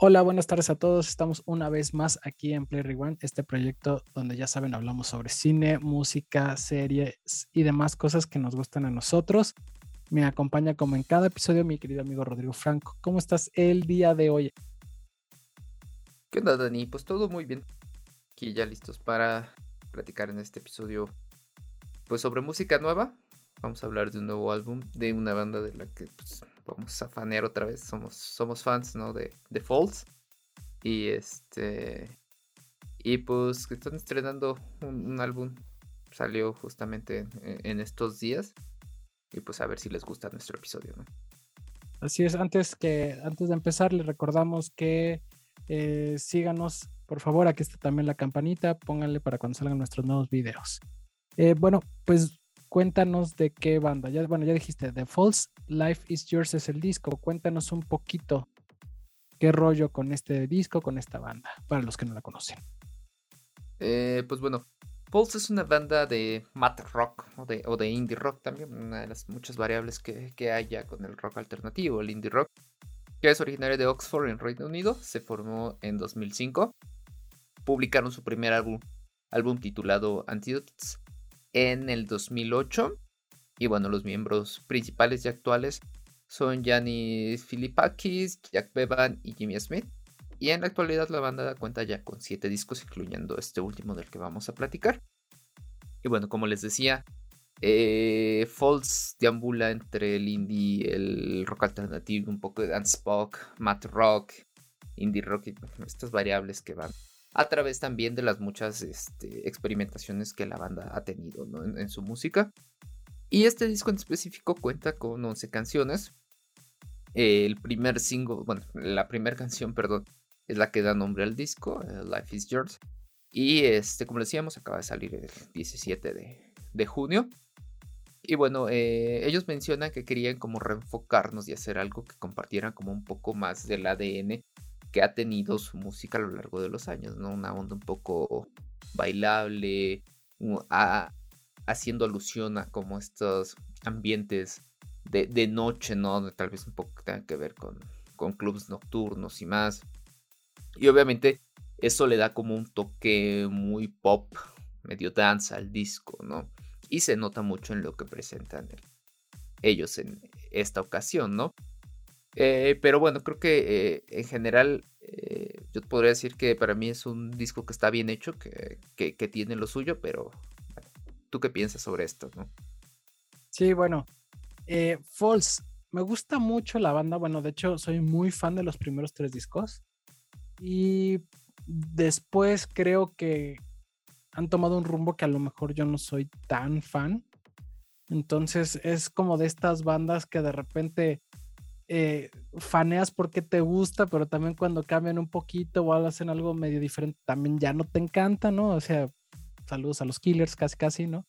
Hola, buenas tardes a todos. Estamos una vez más aquí en Play Rewind, este proyecto donde ya saben, hablamos sobre cine, música, series y demás cosas que nos gustan a nosotros. Me acompaña como en cada episodio mi querido amigo Rodrigo Franco. ¿Cómo estás el día de hoy? ¿Qué onda, Dani? Pues todo muy bien. Aquí ya listos para platicar en este episodio pues sobre música nueva. Vamos a hablar de un nuevo álbum de una banda de la que pues, vamos a fanear otra vez. Somos, somos fans, ¿no? De, The Falls. Y este. Y pues que están estrenando un, álbum. Salió justamente en, estos días. Y pues a ver si les gusta nuestro episodio, ¿no? Así es, antes que antes de empezar, les recordamos que eh, síganos, por favor, aquí está también la campanita, pónganle para cuando salgan nuestros nuevos videos. Eh, bueno, pues cuéntanos de qué banda. Ya, bueno, ya dijiste, The False Life is Yours es el disco. Cuéntanos un poquito qué rollo con este disco, con esta banda, para los que no la conocen. Eh, pues bueno, False es una banda de mat rock o de, o de, indie rock también, una de las muchas variables que, que hay ya con el rock alternativo, el indie rock, que es originario de Oxford en Reino Unido, se formó en 2005. Publicaron su primer álbum, álbum titulado Antidotes en el 2008. Y bueno, los miembros principales y actuales son Janis Filipakis, Jack Bevan y Jimmy Smith. Y en la actualidad la banda cuenta ya con 7 discos, incluyendo este último del que vamos a platicar. Y bueno, como les decía, eh, Falls deambula entre el indie, el rock alternativo, un poco de dance pop, mat rock, indie rock y estas variables que van a través también de las muchas este, experimentaciones que la banda ha tenido en, su música. Y este disco en específico cuenta con 11 canciones. El primer single, bueno, la primera canción, perdón, es la que da nombre al disco, eh, Life is Yours. Y este, como decíamos, acaba de salir el 17 de, junio. Y bueno, eh, ellos mencionan que querían como reenfocarnos y hacer algo que compartieran como un poco más del ADN que ha tenido su música a lo largo de los años, ¿no? Una onda un poco bailable, haciendo alusión a como estos ambientes de, noche, ¿no? Tal vez un poco que tengan que ver con, con clubes nocturnos y más. Y obviamente eso le da como un toque muy pop, medio dance al disco, ¿no? Y se nota mucho en lo que presentan ellos en esta ocasión, ¿no? Eh, pero bueno, creo que eh, en general eh, yo podría decir que para mí es un disco que está bien hecho, que, tiene lo suyo, pero ¿tú qué piensas sobre esto? Sí, bueno, False, me gusta mucho la banda, bueno, de hecho soy muy fan de los primeros tres discos y después creo que han tomado un rumbo que a lo mejor yo no soy tan fan. Entonces es como de estas bandas que de repente eh, faneas porque te gusta, pero también cuando cambian un poquito o hacen algo medio diferente, también ya no te encanta, ¿no? O sea, saludos a los Killers, casi casi, ¿no?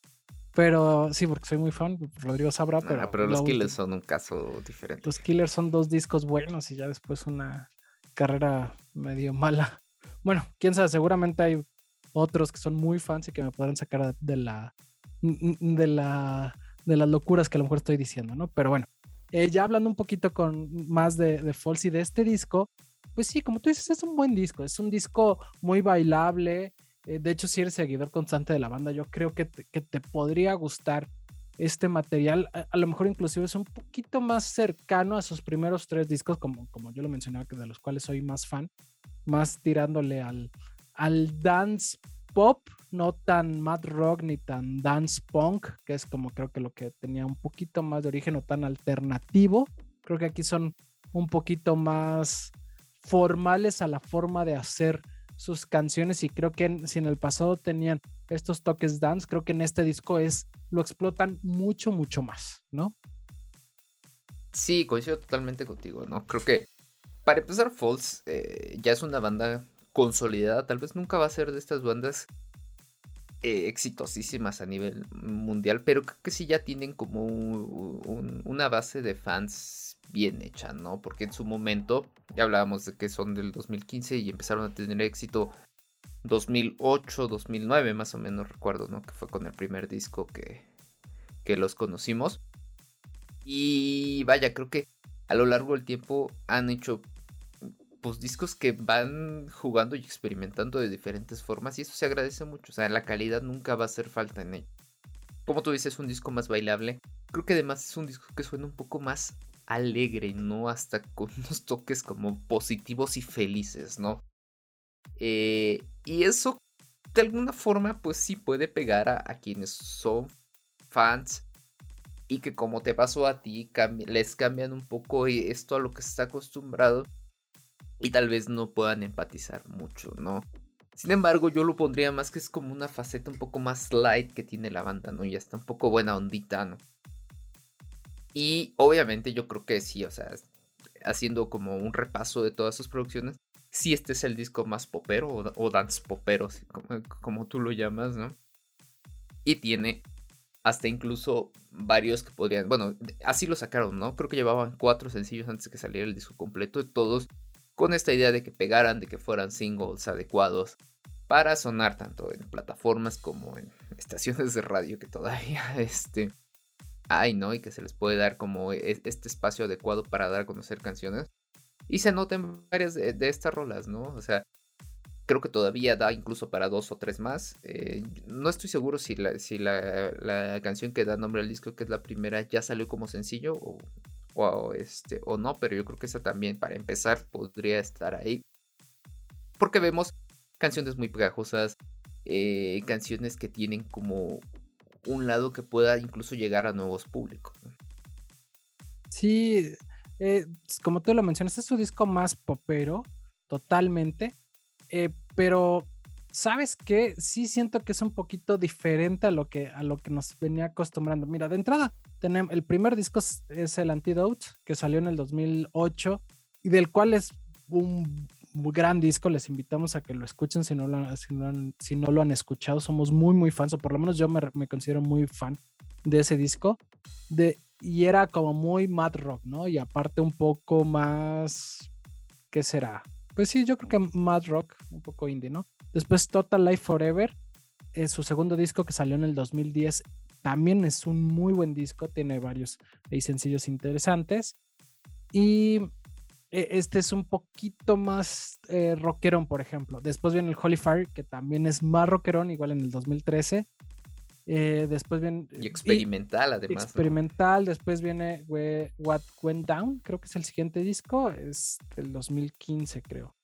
Pero sí, porque soy muy fan, Rodrigo sabrá, pero... pero los Killers son un caso diferente. Los Killers son dos discos buenos y ya después una carrera medio mala. Bueno, quién sabe, seguramente hay otros que son muy fans y que me podrán sacar de la de la de las locuras que a lo mejor estoy diciendo, ¿no? Pero bueno, eh, ya hablando un poquito con más de, de y de este disco, pues sí, como tú dices, es un buen disco, es un disco muy bailable. Eh, de hecho, si eres seguidor constante de la banda, yo creo que te, que te podría gustar este material. A, lo mejor inclusive es un poquito más cercano a sus primeros tres discos, como, como yo lo mencionaba, de los cuales soy más fan, más tirándole al, al dance pop, no tan mad rock ni tan dance punk, que es como creo que lo que tenía un poquito más de origen o tan alternativo. Creo que aquí son un poquito más formales a la forma de hacer sus canciones y creo que si en el pasado tenían estos toques dance, creo que en este disco es lo explotan mucho, mucho más, ¿no? Sí, coincido totalmente contigo, ¿no? Creo que para empezar, Falls eh, ya es una banda consolidada, tal vez nunca va a ser de estas bandas eh, exitosísimas a nivel mundial, pero creo que sí ya tienen como una base de fans bien hecha, ¿no? Porque en su momento, ya hablábamos de que son del 2015 y empezaron a tener éxito 2008, 2009 más o menos recuerdo, ¿no? Que fue con el primer disco que, que los conocimos. Y vaya, creo que a lo largo del tiempo han hecho pues discos que van jugando y experimentando de diferentes formas y eso se agradece mucho. O sea, la calidad nunca va a hacer falta en ello. Como tú dices, es un disco más bailable. Creo que además es un disco que suena un poco más alegre, ¿no? Hasta con unos toques como positivos y felices, ¿no? Eh, y eso de alguna forma pues sí puede pegar a, quienes son fans y que como te pasó a ti les cambian un poco esto a lo que está acostumbrado y tal vez no puedan empatizar mucho, ¿no? Sin embargo, yo lo pondría más que es como una faceta un poco más light que tiene la banda, ¿no? Ya está un poco buena ondita, ¿no? Y obviamente yo creo que sí, o sea, haciendo como un repaso de todas sus producciones, sí este es el disco más popero o, dance popero, como, como tú lo llamas, ¿no? Y tiene hasta incluso varios que podrían, bueno, así lo sacaron, ¿no? Creo que llevaban cuatro sencillos antes de que saliera el disco completo, todos con esta idea de que pegaran, de que fueran singles adecuados para sonar tanto en plataformas como en estaciones de radio que todavía este, hay, ¿no? Y que se les puede dar como e, este espacio adecuado para dar a conocer canciones. Y se notan varias de, estas rolas, ¿no? O sea, creo que todavía da incluso para dos o tres más. Eh, no estoy seguro si, la, si la, canción que da nombre al disco, que es la primera, ya salió como sencillo o, o, este, o no, pero yo creo que esa también para empezar podría estar ahí. Porque vemos canciones muy pegajosas, eh, canciones que tienen como un lado que pueda incluso llegar a nuevos públicos. Sí, eh, como tú lo mencionas, es su disco más popero, totalmente, eh, pero ¿sabes qué? Sí siento que es un poquito diferente a lo que, a lo que nos venía acostumbrando. Mira, de entrada, tenemos, el primer disco es, el Antidote, que salió en el 2008 y del cual es un gran disco. Les invitamos a que lo escuchen si no lo, han, si no, lo han escuchado. Somos muy, muy fans, o por lo menos yo me, me considero muy fan de ese disco. De, y era como muy mad rock, ¿no? Y aparte un poco más, ¿qué será? Pues sí, yo creo que mad rock, un poco indie, ¿no? Después Total Life Forever, es su segundo disco que salió en el 2010. También es un muy buen disco, tiene varios sencillos interesantes. Y e, este es un poquito más eh, rockerón, por ejemplo. Después viene el Holy Fire, que también es más rockerón, igual en el 2013. Eh, después viene. Y experimental, además. Experimental. Después viene What Went Down, creo que es el siguiente disco. Es del 2015, creo.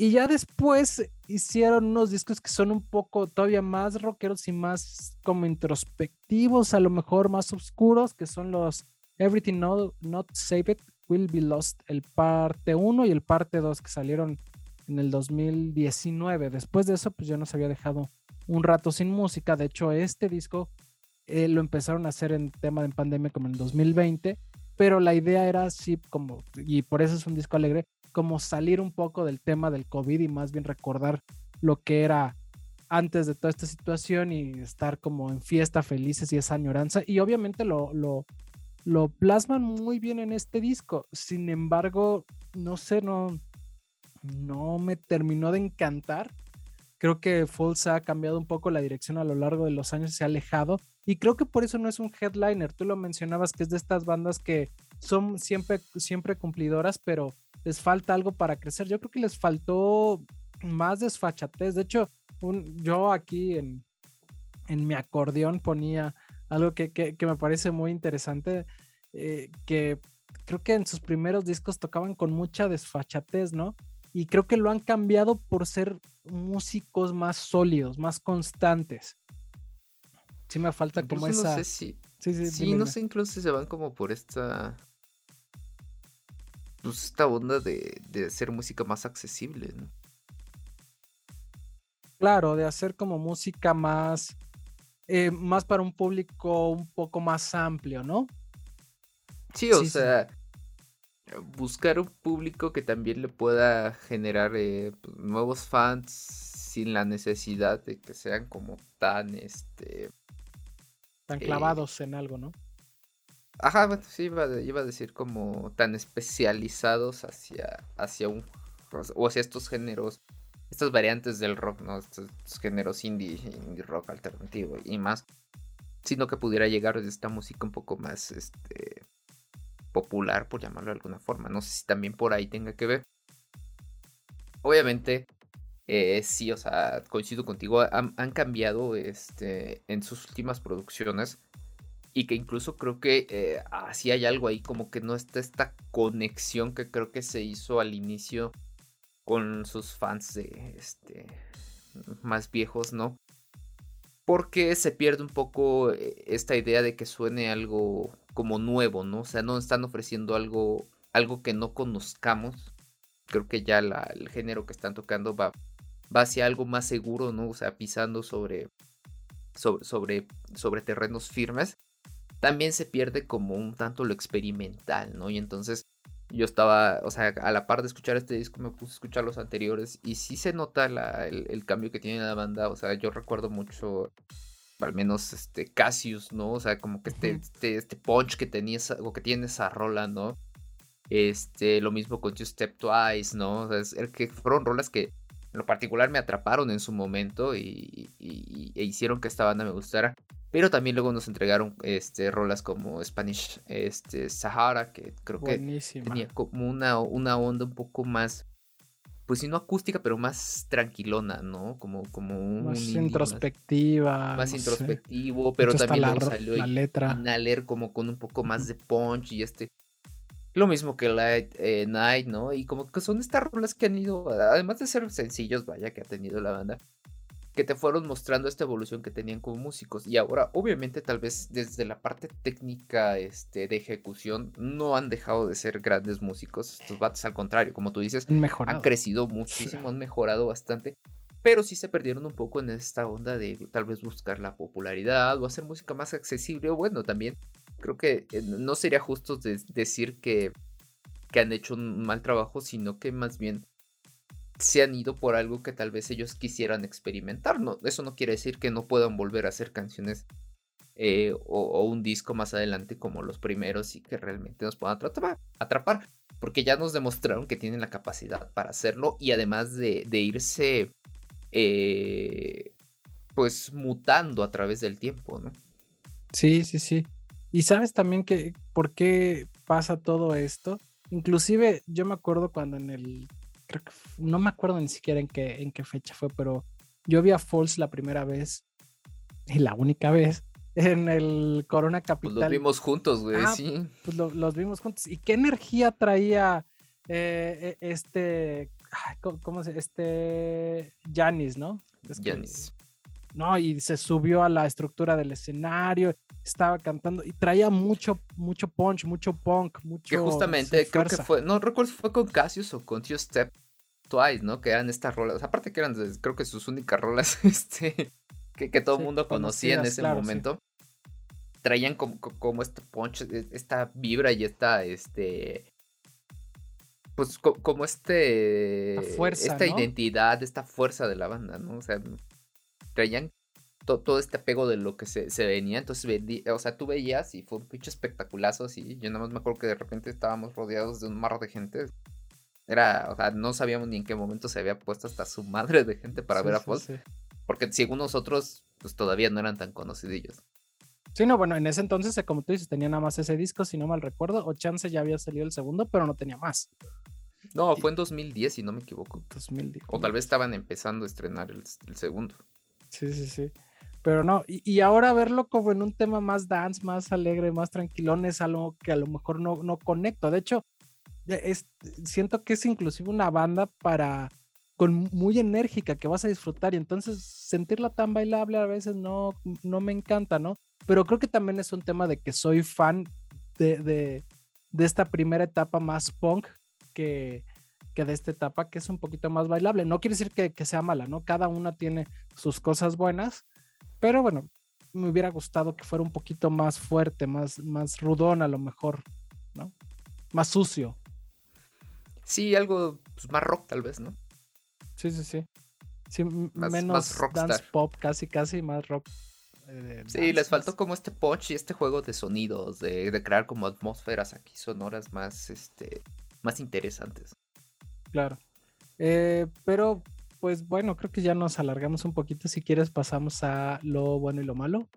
Y ya después hicieron unos discos que son un poco todavía más rockeros y más como introspectivos, a lo mejor más oscuros, que son los Everything Not, Saved Will Be Lost, el parte 1 y el parte 2 que salieron en el 2019. Después de eso, pues ya nos había dejado un rato sin música. De hecho, este disco eh, lo empezaron a hacer en tema de pandemia como en 2020, pero la idea era así como, y por eso es un disco alegre, como salir un poco del tema del COVID y más bien recordar lo que era antes de toda esta situación y estar como en fiesta felices y esa añoranza. Y obviamente lo, lo, lo plasman muy bien en este disco. Sin embargo, no sé, no, no me terminó de encantar. Creo que False ha cambiado un poco la dirección a lo largo de los años, se ha alejado. Y creo que por eso no es un headliner. Tú lo mencionabas que es de estas bandas que son siempre, siempre cumplidoras, pero les falta algo para crecer. Yo creo que les faltó más desfachatez. De hecho, yo aquí en, mi acordeón ponía algo que, me parece muy interesante, eh, que creo que en sus primeros discos tocaban con mucha desfachatez, ¿no? Y creo que lo han cambiado por ser músicos más sólidos, más constantes. Sí me falta como esa... Sé si... Sí, sí, sí no sé incluso si se van como por esta pues esta onda de, de hacer música más accesible, ¿no? Claro, de hacer como música más, eh, más para un público un poco más amplio, ¿no? Sí, o sea, buscar un público que también le pueda generar eh, pues, nuevos fans sin la necesidad de que sean como tan, este... Tan clavados en algo, ¿no? Ajá, bueno, sí, iba, a decir como tan especializados hacia, hacia un. o hacia estos géneros, estas variantes del rock, ¿no? Estos, géneros indie, indie rock alternativo y más. Sino que pudiera llegar desde esta música un poco más este, popular, por llamarlo de alguna forma. No sé si también por ahí tenga que ver. obviamente, eh, sí, o sea, coincido contigo, han, cambiado este, en sus últimas producciones y que incluso creo que eh, así hay algo ahí como que no está esta conexión que creo que se hizo al inicio con sus fans de este más viejos, ¿no? Porque se pierde un poco eh, esta idea de que suene algo como nuevo, ¿no? O sea, no están ofreciendo algo algo que no conozcamos. Creo que ya el género que están tocando va va hacia algo más seguro, ¿no? O sea, pisando sobre, sobre, sobre, sobre terrenos firmes, también se pierde como un tanto lo experimental, ¿no? Y entonces yo estaba, o sea, a la par de escuchar este disco me puse a escuchar los anteriores y sí se nota el, cambio que tiene la banda, o sea, yo recuerdo mucho, al menos este Cassius, ¿no? O sea, como que este, este, este punch que tenía o que tiene esa rola, ¿no? Este, lo mismo con Two Step Twice, ¿no? O sea, es, que fueron rolas que en lo particular me atraparon en su momento y, e hicieron que esta banda me gustara. Pero también luego nos entregaron este, rolas como Spanish este, Sahara, que creo que tenía como una, una onda un poco más, pues si no acústica, pero más tranquilona, ¿no? Como, como un más introspectiva. Más, introspectivo, pero también la, salió la letra. leer como con un poco más de punch y este lo mismo que Light eh, Night, ¿no? Y como que son estas rolas que han ido, además de ser sencillos, vaya, que ha tenido la banda, que te fueron mostrando esta evolución que tenían como músicos. Y ahora, obviamente, tal vez desde la parte técnica este, de ejecución, no han dejado de ser grandes músicos. Estos bates, al contrario, como tú dices, han crecido muchísimo, han mejorado bastante. Pero sí se perdieron un poco en esta onda de tal vez buscar la popularidad o hacer música más accesible. O bueno, también creo que eh, no sería justo decir que, que han hecho un mal trabajo, sino que más bien se han ido por algo que tal vez ellos quisieran experimentar. No, eso no quiere decir que no puedan volver a hacer canciones eh, o, un disco más adelante como los primeros y que realmente nos puedan atrapar, atrapar. Porque ya nos demostraron que tienen la capacidad para hacerlo y además de, irse eh, pues mutando a través del tiempo, ¿no? Sí, sí, sí. Y sabes también que por qué pasa todo esto. Inclusive yo me acuerdo cuando en el, creo que, no me acuerdo ni siquiera en qué, en qué fecha fue, pero yo vi a Falls la primera vez y la única vez en el Corona Capital. Pues los vimos juntos, güey, ah, sí. Pues los vimos juntos. ¿Y qué energía traía eh, e, este, ¿cómo se Este Janis, ¿no? Janis. No, y se subió a la estructura del escenario estaba cantando y traía mucho, mucho punch, mucho punk, mucho. Que justamente creo que fue, no recuerdo si fue con Cassius o con Two Step Twice, ¿no? Que eran estas rolas, aparte que eran creo que sus únicas rolas, este, que, que todo el mundo conocía en ese momento. Traían como, como este punch, e, esta vibra y esta, este, pues como este fuerza, esta identidad, esta fuerza de la banda, ¿no? O sea, traían todo este apego de lo que se, venía. Entonces, o sea, tú veías y fue un pinche espectaculazo así. Yo nada más me acuerdo que de repente estábamos rodeados de un mar de gente. Era, o sea, no sabíamos ni en qué momento se había puesto hasta su madre de gente para ver a Paul. Porque según nosotros, pues todavía no eran tan conocidillos. Sí, no, bueno, en ese entonces, eh, como tú dices, tenía nada más ese disco, si no mal recuerdo, o Chance ya había salido el segundo, pero no tenía más. No, fue en 2010, si no me equivoco. 2010. O tal vez estaban empezando a estrenar el, el segundo. Sí, sí, sí. Pero no, y, ahora verlo como en un tema más dance, más alegre, más tranquilón, es algo que a lo mejor no, no conecto. De hecho, es, siento que es inclusive una banda para con muy enérgica que vas a disfrutar y entonces sentirla tan bailable a veces no, no me encanta, ¿no? Pero creo que también es un tema de que soy fan de, de, de esta primera etapa más punk que, que, de esta etapa que es un poquito más bailable. No quiere decir que, que sea mala, ¿no? Cada una tiene sus cosas buenas, pero bueno, me hubiera gustado que fuera un poquito más fuerte, más, más rudón a lo mejor, ¿no? Más sucio. Sí, algo pues, más rock tal vez, ¿no? Sí, sí, sí. sí menos dance pop, casi, casi, más rock. Eh, sí, les faltó como este punch y este juego de sonidos, de, de, crear como atmósferas aquí sonoras más, este, más interesantes. Claro. Eh, pero pues bueno, creo que ya nos alargamos un poquito. Si quieres, pasamos a lo bueno y lo malo.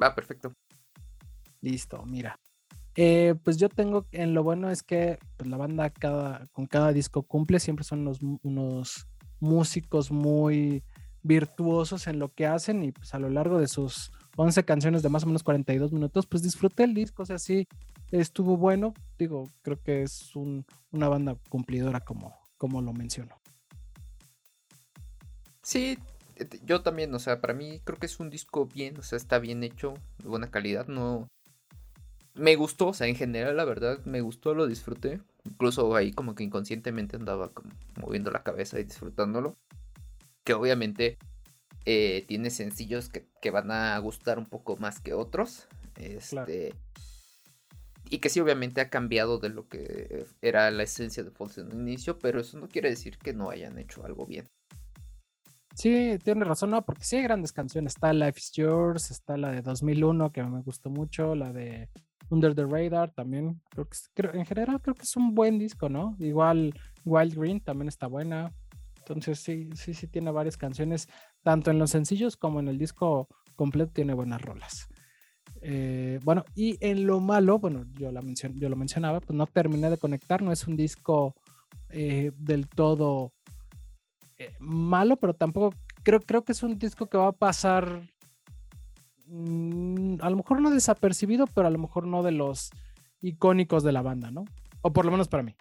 Va, perfecto. Listo, mira. Eh, pues yo tengo, en lo bueno es que pues, la banda cada, con cada disco cumple, siempre son unos, unos músicos muy virtuosos en lo que hacen y pues a lo largo de sus 11 canciones de más o menos 42 minutos, pues disfruté el disco, o sea, sí, estuvo bueno, digo, creo que es una banda cumplidora como, como lo menciono. Sí, yo también, o sea, para mí creo que es un disco bien, o sea, está bien hecho, de buena calidad, no... Me gustó, o sea, en general, la verdad, me gustó, lo disfruté. Incluso ahí como que inconscientemente andaba como moviendo la cabeza y disfrutándolo. Que obviamente eh, tiene sencillos que, van a gustar un poco más que otros. Este, Y que sí, obviamente ha cambiado de lo que era la esencia de False en un inicio, pero eso no quiere decir que no hayan hecho algo bien. Sí, tiene razón, no, porque sí hay grandes canciones. Está Life is Yours, está la de 2001, que me gustó mucho, la de Under the Radar también. Creo que, en general creo que es un buen disco, ¿no? Igual Wild Green también está buena. Entonces sí, sí, sí tiene varias canciones, tanto en los sencillos como en el disco completo tiene buenas rolas. Eh, bueno, y en lo malo, bueno, yo, la yo lo mencionaba, pues no terminé de conectar, no es un disco eh, del todo eh, malo, pero tampoco creo, creo que es un disco que va a pasar mm, a lo mejor no desapercibido, pero a lo mejor no de los icónicos de la banda, ¿no? O por lo menos para mí.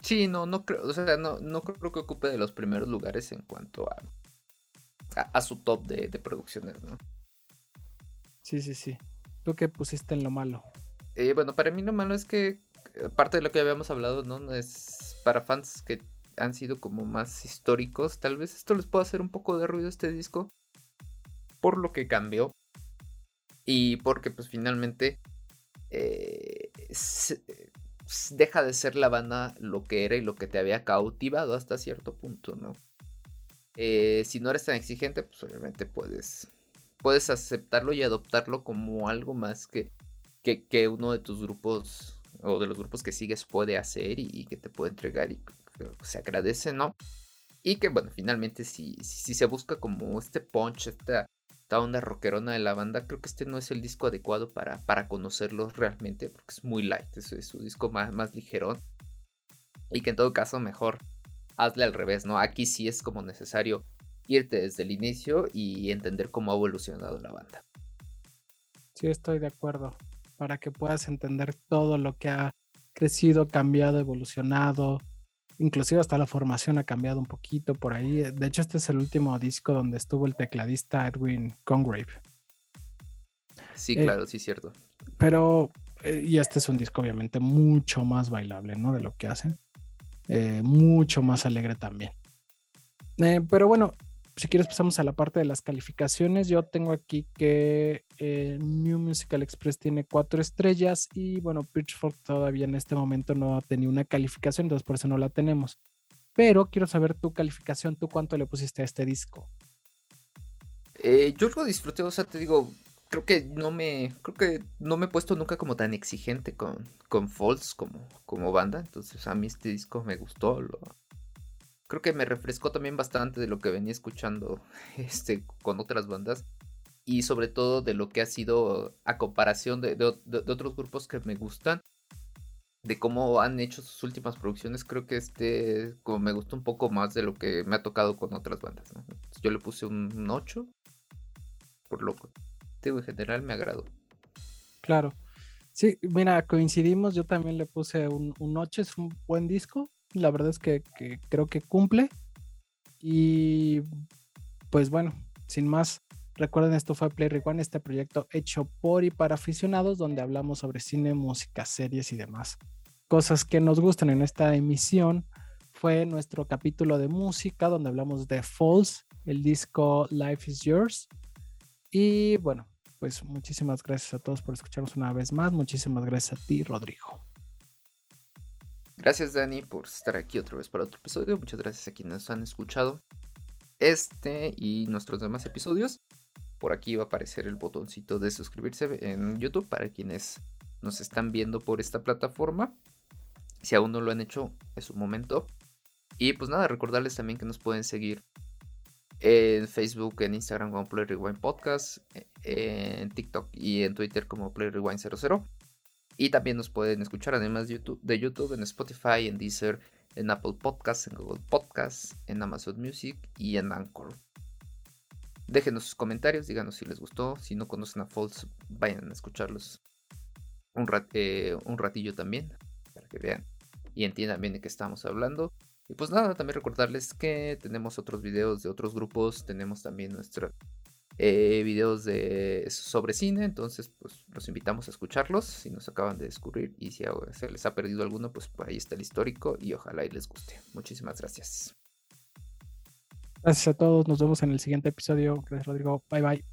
Sí, no, no creo, o sea, no, no creo que ocupe de los primeros lugares en cuanto a, a, su top de, de, producciones, ¿no? Sí, sí, sí. ¿Tú qué pusiste en lo malo? Eh, bueno, para mí lo malo es que, aparte de lo que habíamos hablado, ¿no? Es para fans que han sido como más históricos. Tal vez esto les pueda hacer un poco de ruido este disco. Por lo que cambió. Y porque pues finalmente eh, deja de ser la banda lo que era y lo que te había cautivado hasta cierto punto, ¿no? Eh, si no eres tan exigente, pues obviamente puedes, puedes aceptarlo y adoptarlo como algo más que, que, uno de tus grupos o de los grupos que sigues puede hacer y, y que te puede entregar y se agradece, ¿no? Y que bueno, finalmente si, si, se busca como este punch, esta, onda rockerona de la banda, creo que este no es el disco adecuado para, para conocerlos realmente, porque es muy light, es, es su disco más, más ligerón. Y que en todo caso mejor hazle al revés, ¿no? Aquí sí es como necesario irte desde el inicio y entender cómo ha evolucionado la banda. Sí, estoy de acuerdo. Para que puedas entender todo lo que ha crecido, cambiado, evolucionado, Inclusive hasta la formación ha cambiado un poquito por ahí. De hecho, este es el último disco donde estuvo el tecladista Edwin Congrave. Sí, eh, claro, sí, cierto. Pero, eh, y este es un disco obviamente mucho más bailable, ¿no? De lo que hacen. Eh, mucho más alegre también. pero bueno, si quieres pasamos a la parte de las calificaciones. Yo tengo aquí que eh, New Musical Express tiene cuatro estrellas y bueno, Pitchfork todavía en este momento no ha tenido una calificación, entonces por eso no la tenemos. Pero quiero saber tu calificación, tú cuánto le pusiste a este disco. Eh, yo lo disfruté, o sea, te digo, creo que no me, creo que no me he puesto nunca como tan exigente con, con Falls como, como banda, entonces a mí este disco me gustó, lo, creo que me refrescó también bastante de lo que venía escuchando este, con otras bandas. Y sobre todo de lo que ha sido a comparación de, otros grupos que me gustan. De cómo han hecho sus últimas producciones. Creo que este como me gustó un poco más de lo que me ha tocado con otras bandas. Yo le puse un, 8. Por loco. En general me agradó. Claro. Sí, mira, coincidimos. Yo también le puse un, un 8. Es un buen disco la verdad es que, creo que cumple. Y pues bueno, sin más, recuerden esto fue Play Rewind, este proyecto hecho por y para aficionados donde hablamos sobre cine, música, series y demás. Cosas que nos gustan en esta emisión fue nuestro capítulo de música donde hablamos de Falls, el disco Life is Yours. Y bueno, pues muchísimas gracias a todos por escucharnos una vez más. Muchísimas gracias a ti, Rodrigo. Gracias Dani por estar aquí otra vez para otro episodio. Muchas gracias a quienes han escuchado este y nuestros demás episodios. Por aquí va a aparecer el botoncito de suscribirse en YouTube para quienes nos están viendo por esta plataforma. Si aún no lo han hecho, es un momento. Y pues nada, recordarles también que nos pueden seguir en Facebook, en Instagram como Play Rewind Podcast, en TikTok y en Twitter como Play Rewind 00. Y también nos pueden escuchar además de YouTube, YouTube en Spotify, en Deezer, en Apple Podcasts, en Google Podcasts, en Amazon Music y en Anchor. Déjenos sus comentarios, díganos si les gustó. Si no conocen a Falls, vayan a escucharlos un, eh, un ratillo también, para que vean y entiendan bien de qué estamos hablando. Y pues nada, también recordarles que tenemos otros videos de otros grupos, tenemos también nuestros eh, videos de, sobre cine, entonces pues los invitamos a escucharlos si nos acaban de descubrir y si se les ha perdido alguno, pues por ahí está el histórico y ojalá y les guste. Muchísimas gracias. Gracias a todos, nos vemos en el siguiente episodio. Gracias Rodrigo, bye bye.